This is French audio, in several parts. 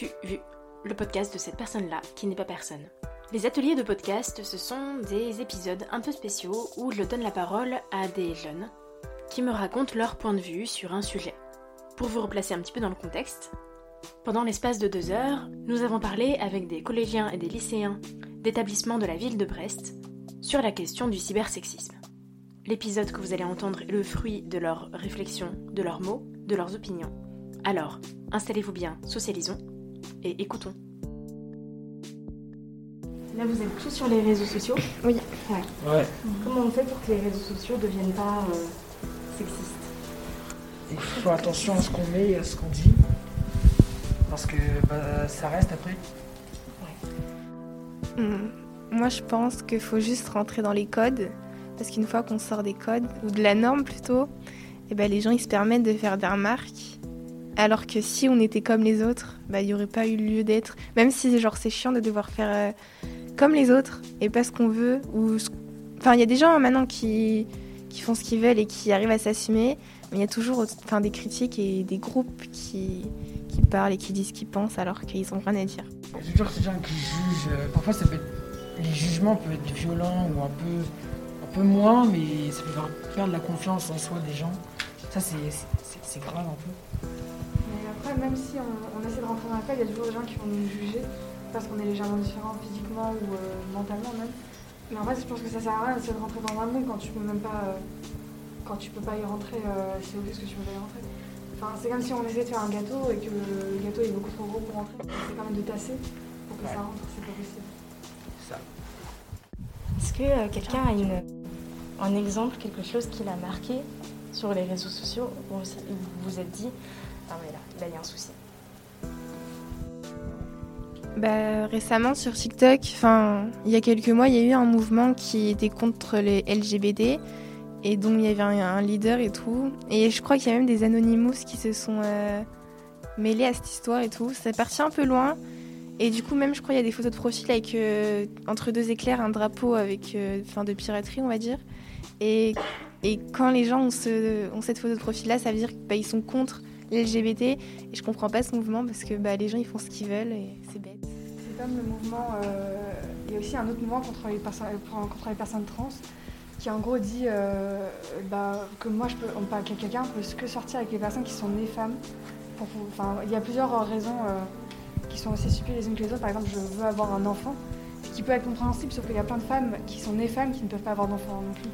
M'as-tu vu Le podcast de cette personne-là qui n'est pas personne? Les ateliers de podcast, ce sont des épisodes un peu spéciaux où je donne la parole à des jeunes qui me racontent leur point de vue sur un sujet. Pour vous replacer un petit peu dans le contexte, pendant l'espace de deux heures, nous avons parlé avec des collégiens et des lycéens d'établissements de la ville de Brest sur la question du cybersexisme. L'épisode que vous allez entendre est le fruit de leurs réflexions, de leurs mots, de leurs opinions. Alors, installez-vous bien, socialisons et écoutons. Là, vous êtes tous sur les réseaux sociaux Oui. Ouais. Ouais. Comment on fait pour que les réseaux sociaux ne deviennent pas euh, sexistes Il faut attention à ce qu'on met et à ce qu'on dit. Parce que bah, ça reste après. Hmm. Moi, je pense qu'il faut juste rentrer dans les codes. Parce qu'une fois qu'on sort des codes, ou de la norme plutôt, eh ben, les gens ils se permettent de faire des remarques. Alors que si on était comme les autres, bah, il n'y aurait pas eu lieu d'être. Même si genre, c'est chiant de devoir faire euh, comme les autres et pas ce qu'on veut. Ou Enfin, il y a des gens hein, maintenant qui, qui font ce qu'ils veulent et qui arrivent à s'assumer. Mais il y a toujours enfin, des critiques et des groupes qui, qui parlent et qui disent ce qu'ils pensent alors qu'ils n'ont rien à dire. Il y a toujours ces gens qui jugent. euh, Parfois, peut être- les jugements peuvent être violents ou un peu, un peu moins, mais ça peut faire perdre la confiance en soi des gens. Ça, c'est grave un peu. Même si on, on essaie de rentrer dans la code, il y a toujours des gens qui vont nous juger parce qu'on est légèrement différents physiquement ou euh, mentalement même. Mais en fait, je pense que ça sert à rien d'essayer de rentrer dans un moule quand tu peux même pas, euh, quand tu peux pas y rentrer, euh, c'est obvious que tu peux pas y rentrer. Enfin, c'est comme si on essayait de faire un gâteau et que le gâteau est beaucoup trop gros pour rentrer. C'est quand même de tasser pour que ça rentre, c'est pas possible. Ça. Est-ce que euh, quelqu'un a une, un exemple, quelque chose qui l'a marqué sur les réseaux sociaux où vous vous vous êtes dit Ah, mais là, là, il y a un souci Bah, récemment sur TikTok, il y a quelques mois, il y a eu un mouvement qui était contre les LGBT et dont il y avait un, leader et tout. Et je crois qu'il y a même des Anonymous qui se sont euh, mêlés à cette histoire et tout. C'est parti un peu loin. Et du coup, même, je crois qu'il y a des photos de profil avec euh, entre deux éclairs un drapeau avec, euh, enfin, de piraterie, on va dire. Et, quand les gens ont, ce- ont cette photo de profil-là, ça veut dire qu'ils sont contre LGBT. Et je comprends pas ce mouvement parce que bah, les gens ils font ce qu'ils veulent et c'est bête. C'est comme le mouvement. euh, il y a aussi un autre mouvement contre les, personnes trans qui en gros dit euh, bah, que moi je peux, on parle que quelqu'un peut que sortir avec les personnes qui sont nées femmes. Il y a plusieurs raisons euh, qui sont aussi stupides les unes que les autres. Par exemple, je veux avoir un enfant, ce qui peut être compréhensible, sauf qu'il y a plein de femmes qui sont nées femmes qui ne peuvent pas avoir d'enfant non plus.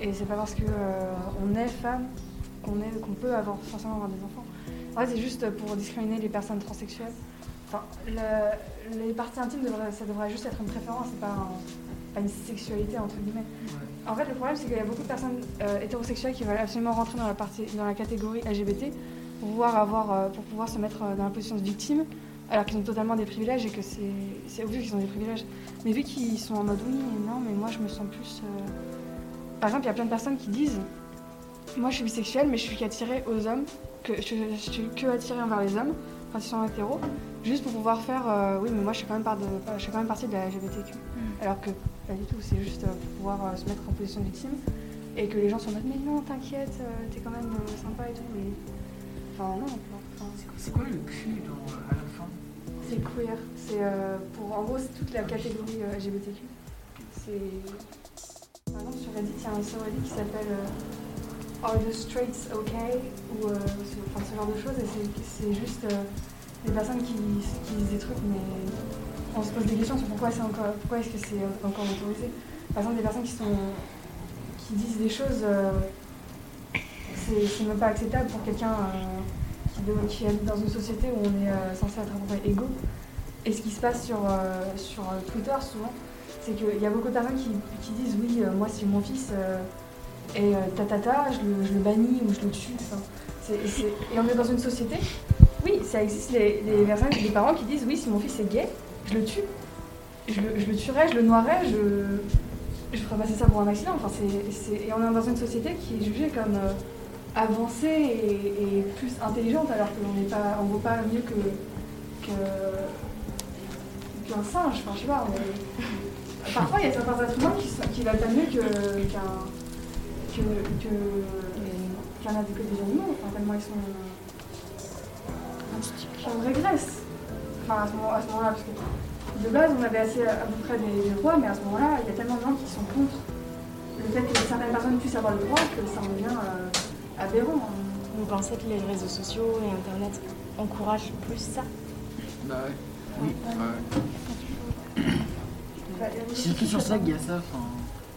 Et c'est pas parce que euh, on est femme qu'on est qu'on peut avoir forcément avoir des enfants. En fait, c'est juste pour discriminer les personnes transsexuelles. Enfin, le- les parties intimes, devraient- ça devrait juste être une préférence, c'est pas, un- pas une sexualité entre guillemets. En fait, le problème, c'est qu'il y a beaucoup de personnes euh, hétérosexuelles qui veulent absolument rentrer dans la, partie, dans la catégorie LGBT pour pouvoir, avoir, euh, pour pouvoir se mettre euh, dans la position de victime, alors qu'ils ont totalement des privilèges et que c'est obvious qu'ils ont des privilèges. Mais vu qu'ils sont en mode oui non, mais moi je me sens plus. euh, Par exemple, il y a plein de personnes qui disent Moi je suis bisexuelle, mais je suis qu'attirée aux hommes, que je, je suis que attirée envers les hommes quand ils sont hétéros, juste pour pouvoir faire euh, Oui, mais moi je suis quand même, part de, je suis quand même partie de la LGBTQ. Alors que pas du tout, c'est juste euh, pour pouvoir euh, se mettre en position de victime et que les gens sont en mode Mais non, t'inquiète, euh, t'es quand même euh, sympa et tout. Mais... Enfin, non. Enfin, C'est quoi? Le cul dans, à la fin? C'est queer. C'est euh, pour en gros c'est toute la catégorie euh, LGBTQ. C'est par exemple sur Reddit il y a un subreddit qui s'appelle euh, Are the straights okay? Ou euh, enfin, ce genre de choses et c'est- juste euh, des personnes qui, qui disent des trucs mais on se pose des questions sur pourquoi c'est encore est-ce que c'est euh, encore autorisé. Par exemple des personnes qui sont qui disent des choses euh, c'est même pas acceptable pour quelqu'un euh, qui habite dans une société où on est euh, censé être à peu près égaux. Et ce qui se passe sur, euh, sur euh, Twitter souvent, c'est qu'il y a beaucoup de personnes qui, qui disent oui, euh, moi si mon fils euh, euh, tatata, je le, je le bannis ou je le tue. Enfin, Et on est dans une société, oui, ça existe les, les personnes, les parents qui disent oui, si mon fils est gay, je le tue. Je le, je le tuerais, je le noierais, je, je ferais passer ça pour un accident. Enfin, Et on est dans une société qui est jugée comme euh, avancée et, et plus intelligente alors qu'on n'est pas, on vaut pas mieux que qu'un singe. Enfin, je sais pas. on- Parfois, il y a certains êtres humains qui, sont- qui valent pas mieux qu'un que, que, qu'un que des animaux. Enfin, tellement ils sont. On régresse. Enfin, à ce moment- à ce moment-là, parce que de base, on avait assez à peu près des, des rois, mais à ce moment-là, il y a tellement de gens qui sont contre le fait que certaines personnes puissent avoir le droit que ça en devient euh, aberrant. hein. Vous pensez que les réseaux sociaux et Internet encouragent plus ça? Bah ouais. Oui. ouais. Bah, il y a des C'est surtout sur ça qu'il y a ça. Enfin,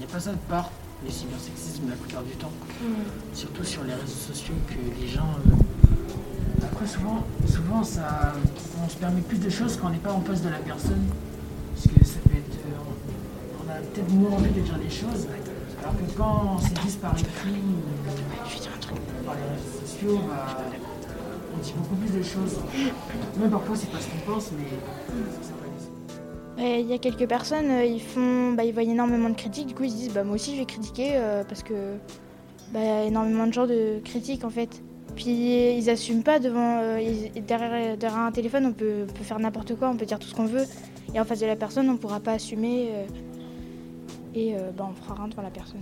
il n'y a pas ça de part, mais c'est bien sexisme la plupart du temps. Surtout sur les réseaux sociaux que les gens. euh, Après, souvent, souvent ça, on se permet plus de choses quand on n'est pas en face de la personne. Parce que ça peut être. euh, on a peut-être moins envie de dire les choses. Alors que quand c'est dit par écrit ou par les réseaux sociaux, bah, on dit beaucoup plus de choses. Même parfois, c'est pas ce qu'on pense, mais Il y a quelques personnes, euh, ils font, bah, ils voient énormément de critiques, du coup ils se disent bah moi aussi je vais critiquer euh, parce que bah, énormément de gens de critiques en fait. Puis ils assument pas devant, euh, derrière, derrière un téléphone on peut, peut faire n'importe quoi, on peut dire tout ce qu'on veut et en face de la personne on pourra pas assumer et euh, bah, on fera rien devant la personne.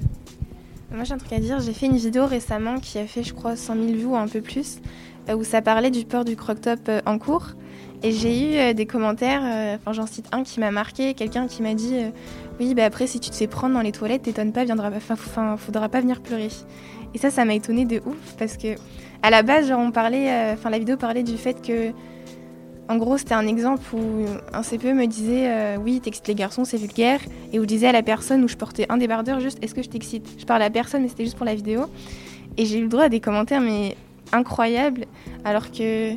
Moi j'ai un truc à dire, j'ai fait une vidéo récemment qui a fait je crois 100 000 vues ou un peu plus, où ça parlait du port du croc-top en cours. Et j'ai eu euh, des commentaires, euh, enfin j'en cite un qui m'a marqué, quelqu'un qui m'a dit euh, oui bah après si tu te fais prendre dans les toilettes, t'étonnes pas, viendra, enfin faudra pas venir pleurer. Et ça ça m'a étonnée de ouf parce que à la base genre on parlait, enfin la vidéo parlait du fait que en gros, c'était un exemple où un CPE me disait Oui, t'excites les garçons, c'est vulgaire. Et où je disais à la personne où je portais un débardeur juste Est-ce que je t'excite? Je parlais à personne, mais c'était juste pour la vidéo. Et j'ai eu le droit à des commentaires, mais incroyables. Alors que.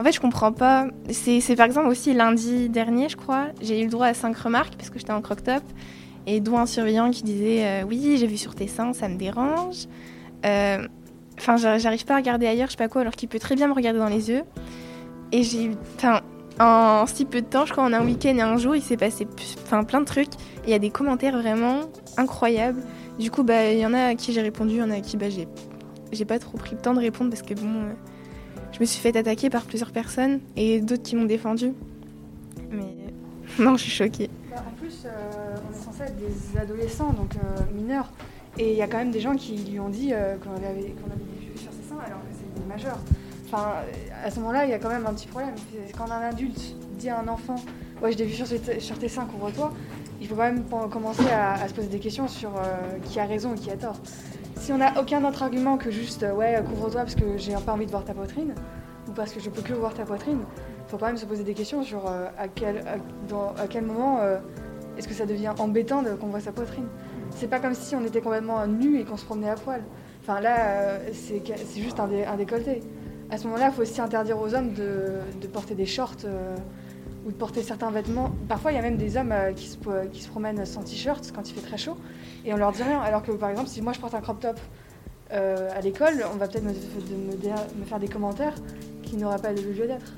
En fait, je comprends pas. C'est par exemple aussi lundi dernier, je crois, j'ai eu le droit à cinq remarques parce que j'étais en croc-top. Et dont un surveillant qui disait euh, Oui, j'ai vu sur tes seins, ça me dérange. Euh, Enfin, j'ar- j'arrive pas à regarder ailleurs, je sais pas quoi, alors qu'il peut très bien me regarder dans les yeux. Et j'ai. Enfin, en si peu de temps, je crois en un week-end et un jour, il s'est passé plein de trucs. Il y a des commentaires vraiment incroyables. Du coup, bah, il y en a à qui j'ai répondu, il y en a à qui bah, j'ai, j'ai pas trop pris le temps de répondre parce que bon, euh, je me suis fait attaquer par plusieurs personnes et d'autres qui m'ont défendu. Mais non, je suis choquée. Bah, en plus, euh, on est censé être des adolescents, donc euh, mineurs. Et il y a quand même des gens qui lui ont dit euh, qu'on avait, des vues sur ses seins alors que c'est des majeurs. Enfin, à ce moment-là, il y a quand même un petit problème. Quand un adulte dit à un enfant Ouais, j'ai des vues sur tes seins, couvre-toi, il faut quand même commencer à, se poser des questions sur euh, qui a raison et qui a tort. Si on n'a aucun autre argument que juste euh, Ouais, couvre-toi parce que j'ai pas envie de voir ta poitrine, ou parce que je peux que voir ta poitrine, il faut quand même se poser des questions sur euh, à, quel, à, quel moment. est-ce que ça devient embêtant de- qu'on voit sa poitrine C'est pas comme si on était complètement nu et qu'on se promenait à poil. Enfin là, c'est c'est juste un, dé- un décolleté. À ce moment-là, il faut aussi interdire aux hommes de, de porter des shorts ou de porter certains vêtements. Parfois, il y a même des hommes euh, qui, se, promènent sans t-shirt quand il fait très chaud et on leur dit rien. Alors que par exemple, si moi je porte un crop top euh, à l'école, on va peut-être me, faire des commentaires qui n'auraient pas de lieu d'être.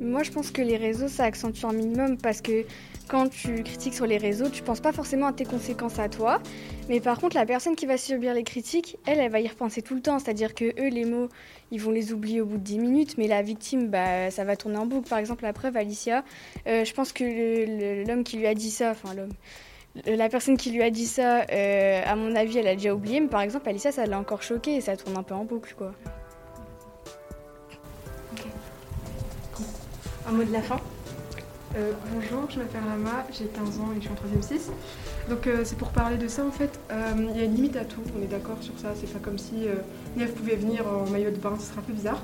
Moi, je pense que les réseaux, ça accentue un minimum parce que quand tu critiques sur les réseaux, tu penses pas forcément à tes conséquences à toi. Mais par contre, la personne qui va subir les critiques, elle, elle va y repenser tout le temps. C'est-à-dire que eux, les mots, ils vont les oublier au bout de 10 minutes. Mais la victime, bah, ça va tourner en boucle. Par exemple, la preuve, Alicia, euh, je pense que l'homme qui lui a dit ça, enfin l'homme, la personne qui lui a dit ça, euh, à mon avis, elle a déjà oublié. Mais par exemple, Alicia, ça l'a encore choquée et ça tourne un peu en boucle, quoi. Un mot de la fin Euh, Bonjour, je m'appelle Rama, j'ai 15 ans et je suis en 3ème 6. Donc euh, c'est pour parler de ça en fait. Euh, Il y a une limite à tout, on est d'accord sur ça. C'est pas comme si Neve pouvait venir en maillot de bain, ce serait un peu bizarre.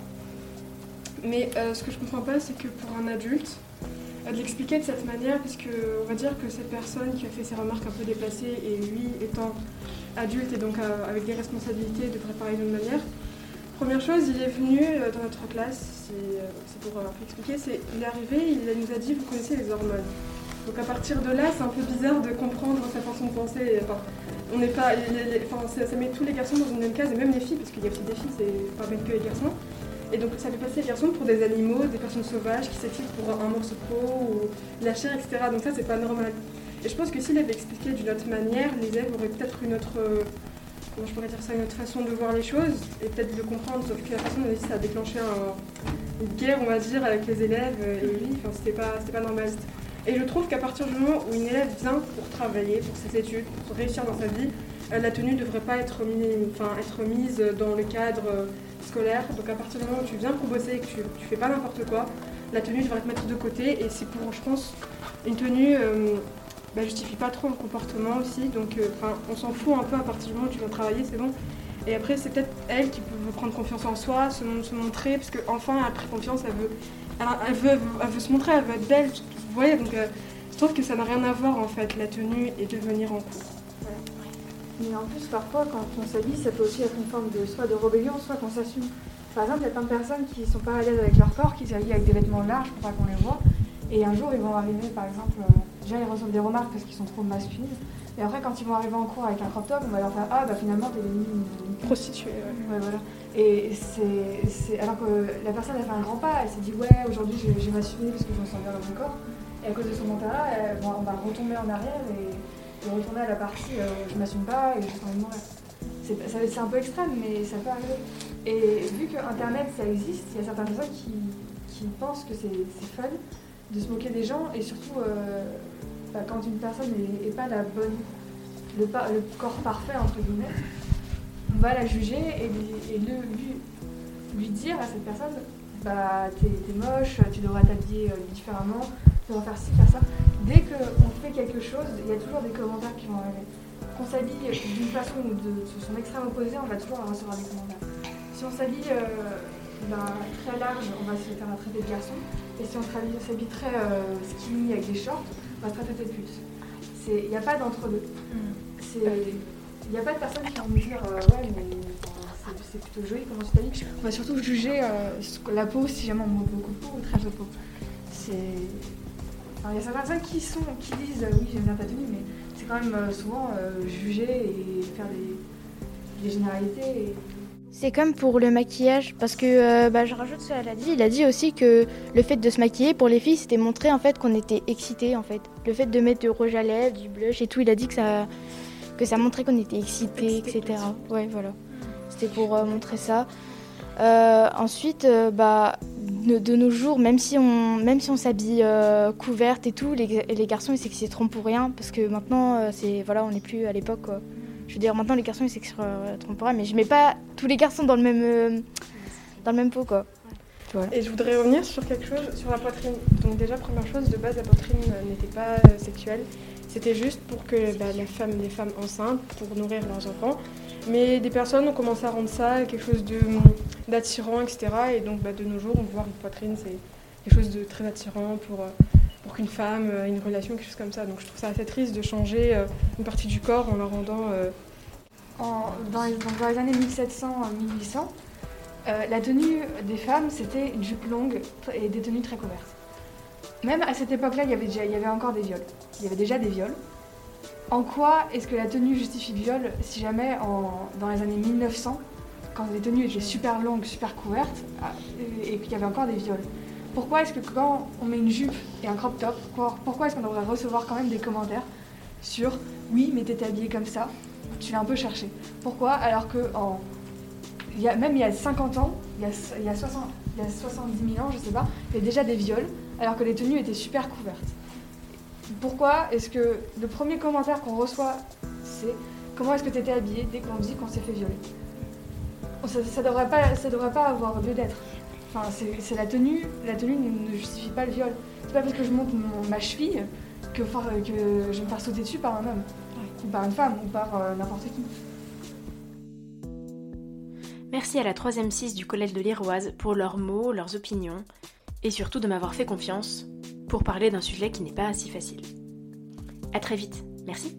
Mais ce que je comprends pas, c'est que pour un adulte, de l'expliquer de cette manière, parce que on va dire que cette personne qui a fait ces remarques un peu déplacées et lui étant adulte et donc avec des responsabilités devrait parler d'une manière. Première chose, il est venu euh, dans notre classe, c'est euh, pour peu expliquer, c'est, il est arrivé, il nous a dit vous connaissez les hormones. Donc à partir de là, c'est un peu bizarre de comprendre sa façon de penser. Enfin, on pas, enfin, ça, met tous les garçons dans une même case et même les filles, parce qu'il y a aussi des filles, c'est pas même que les garçons. Et donc ça fait passer les garçons pour des animaux, des personnes sauvages qui s'étillent pour un morceau de peau ou la chair, etc. Donc ça, c'est pas normal. Et je pense que s'il avait expliqué d'une autre manière, les élèves auraient peut-être une autre, je pourrais dire ça, une autre façon de voir les choses et peut-être de comprendre. Sauf que la façon dont ça a déclenché une guerre, on va dire, avec les élèves et lui, c'était pas, pas normal. Et je trouve qu'à partir du moment où une élève vient pour travailler, pour ses études, pour réussir dans sa vie, euh, la tenue ne devrait pas être, enfin, être mise dans le cadre euh, scolaire. Donc à partir du moment où tu viens pour bosser et que tu, tu fais pas n'importe quoi, la tenue devrait être mettre de côté. Et c'est pour, je pense, une tenue euh, bah, justifie pas trop le comportement aussi. Donc enfin, on s'en fout un peu à partir du moment où tu viens travailler, c'est bon. Et après, c'est peut-être elle qui peut prendre confiance en soi, se, montrer, parce qu'enfin, elle a pris confiance, elle veut, elle, veut, elle veut se montrer, elle veut être belle, voyez, donc euh, je trouve que ça n'a rien à voir en fait, la tenue et de venir en cours. Mais en plus, parfois, quand on s'habille, ça peut aussi être une forme de soit de rébellion, soit qu'on s'assume. Par exemple, il y a plein de personnes qui sont pas à l'aise avec leur corps, qui s'habillent avec des vêtements larges pour pas qu'on les voit. Et un jour, ils vont arriver, par exemple, euh, déjà ils reçoivent des remarques parce qu'ils sont trop masculins. Et après, quand ils vont arriver en cours avec un crop top, on va leur faire Ah, bah finalement, t'es une, une... prostituée. Ouais. voilà. Et c'est. Alors que la personne a fait un grand pas, elle s'est dit Ouais, aujourd'hui, je vais m'assumer parce que je me sens bien dans mon corps. Et à cause de ce mental-là, on va retomber en arrière et, retourner à la partie euh, je m'assume pas et je une mourir. C'est un peu extrême, mais ça peut arriver. Et vu que Internet, ça existe, il y a certaines personnes qui, pensent que c'est fun de se moquer des gens et surtout euh, bah, quand une personne n'est pas la bonne, le, corps parfait entre guillemets, on va la juger et, lui, dire à cette personne bah t'es moche, tu devrais t'habiller euh, différemment, pour faire ci, faire ça. Dès qu'on fait quelque chose, il y a toujours des commentaires qui vont arriver. Qu'on s'habille d'une façon ou de son extrême opposé, on va toujours recevoir des commentaires. Si on s'habille euh, ben, très large, on va se faire traiter de garçon. Et si on s'habille très euh, skinny avec des shorts, on va se traiter de pute. Il n'y a pas d'entre-deux. Il n'y a pas de personne qui va me dire euh, ouais mais c'est plutôt joli comment tu t'habilles. On va surtout juger la peau si jamais on manque beaucoup de peau ou très peu de peau. Il y a certaines personnes qui, sont, qui disent euh, oui, j'aime bien ta tenue, mais c'est quand même euh, souvent euh, juger et faire des, généralités. C'est comme pour le maquillage, parce que bah, je rajoute ce qu'elle a dit. Il a dit aussi que le fait de se maquiller pour les filles, c'était montrer en fait qu'on était excité en fait. Le fait de mettre du rouge à lèvres, du blush et tout, il a dit que ça, que ça montrait qu'on était excité, etc. Ouais, voilà. C'était pour montrer ça. ensuite, bah, de, nos jours, même si on, même si on s'habille euh, couverte et tout, les, les garçons ils s'exciteront pour rien parce que maintenant euh, c'est voilà, on n'est plus à l'époque. Je veux dire, maintenant les garçons ils pour rien, mais je mets pas tous les garçons dans le même euh, dans le même pot quoi. Et je voudrais revenir sur quelque chose, sur la poitrine. Donc déjà première chose, de base la poitrine n'était pas sexuelle, c'était juste pour que bah, les femmes, les femmes enceintes, pour nourrir leurs enfants. Mais des personnes ont commencé à rendre ça quelque chose d'attirant, etc. Et donc bah, de nos jours, on voit une poitrine, c'est quelque chose de très attirant pour, euh, pour qu'une femme ait une relation, quelque chose comme ça. Donc je trouve ça assez triste de changer euh, une partie du corps en la rendant... Euh, dans, les, années 1700-1800, la tenue des femmes, c'était une jupe longue et des tenues très couvertes. Même à cette époque-là, il, y avait il y avait encore des viols. Il y avait déjà des viols. En quoi est-ce que la tenue justifie le viol si jamais dans les années 1900, quand les tenues étaient super longues, super couvertes, ah, et, qu'il y avait encore des viols? Pourquoi est-ce que quand on met une jupe et un crop top, pourquoi, est-ce qu'on devrait recevoir quand même des commentaires sur oui, mais t'es habillée comme ça, tu l'as un peu cherché Pourquoi Alors que a, même il y a 50 ans, il y a, y a 70 000 ans, je sais pas, il y avait déjà des viols, alors que les tenues étaient super couvertes. Pourquoi est-ce que le premier commentaire qu'on reçoit, c'est comment est-ce que tu étais habillée dès qu'on dit qu'on s'est fait violer? Ça ne devrait, pas, ça devrait pas avoir lieu d'être. Enfin, c'est la tenue, la tenue ne, justifie pas le viol. C'est pas parce que je monte ma cheville que, que je vais me faire sauter dessus par un homme, ou par une femme, ou par euh, n'importe qui. Merci à la 3ème 6 du Collège de l'Iroise pour leurs mots, leurs opinions, et surtout de m'avoir fait confiance pour parler d'un sujet qui n'est pas si facile. A très vite, merci.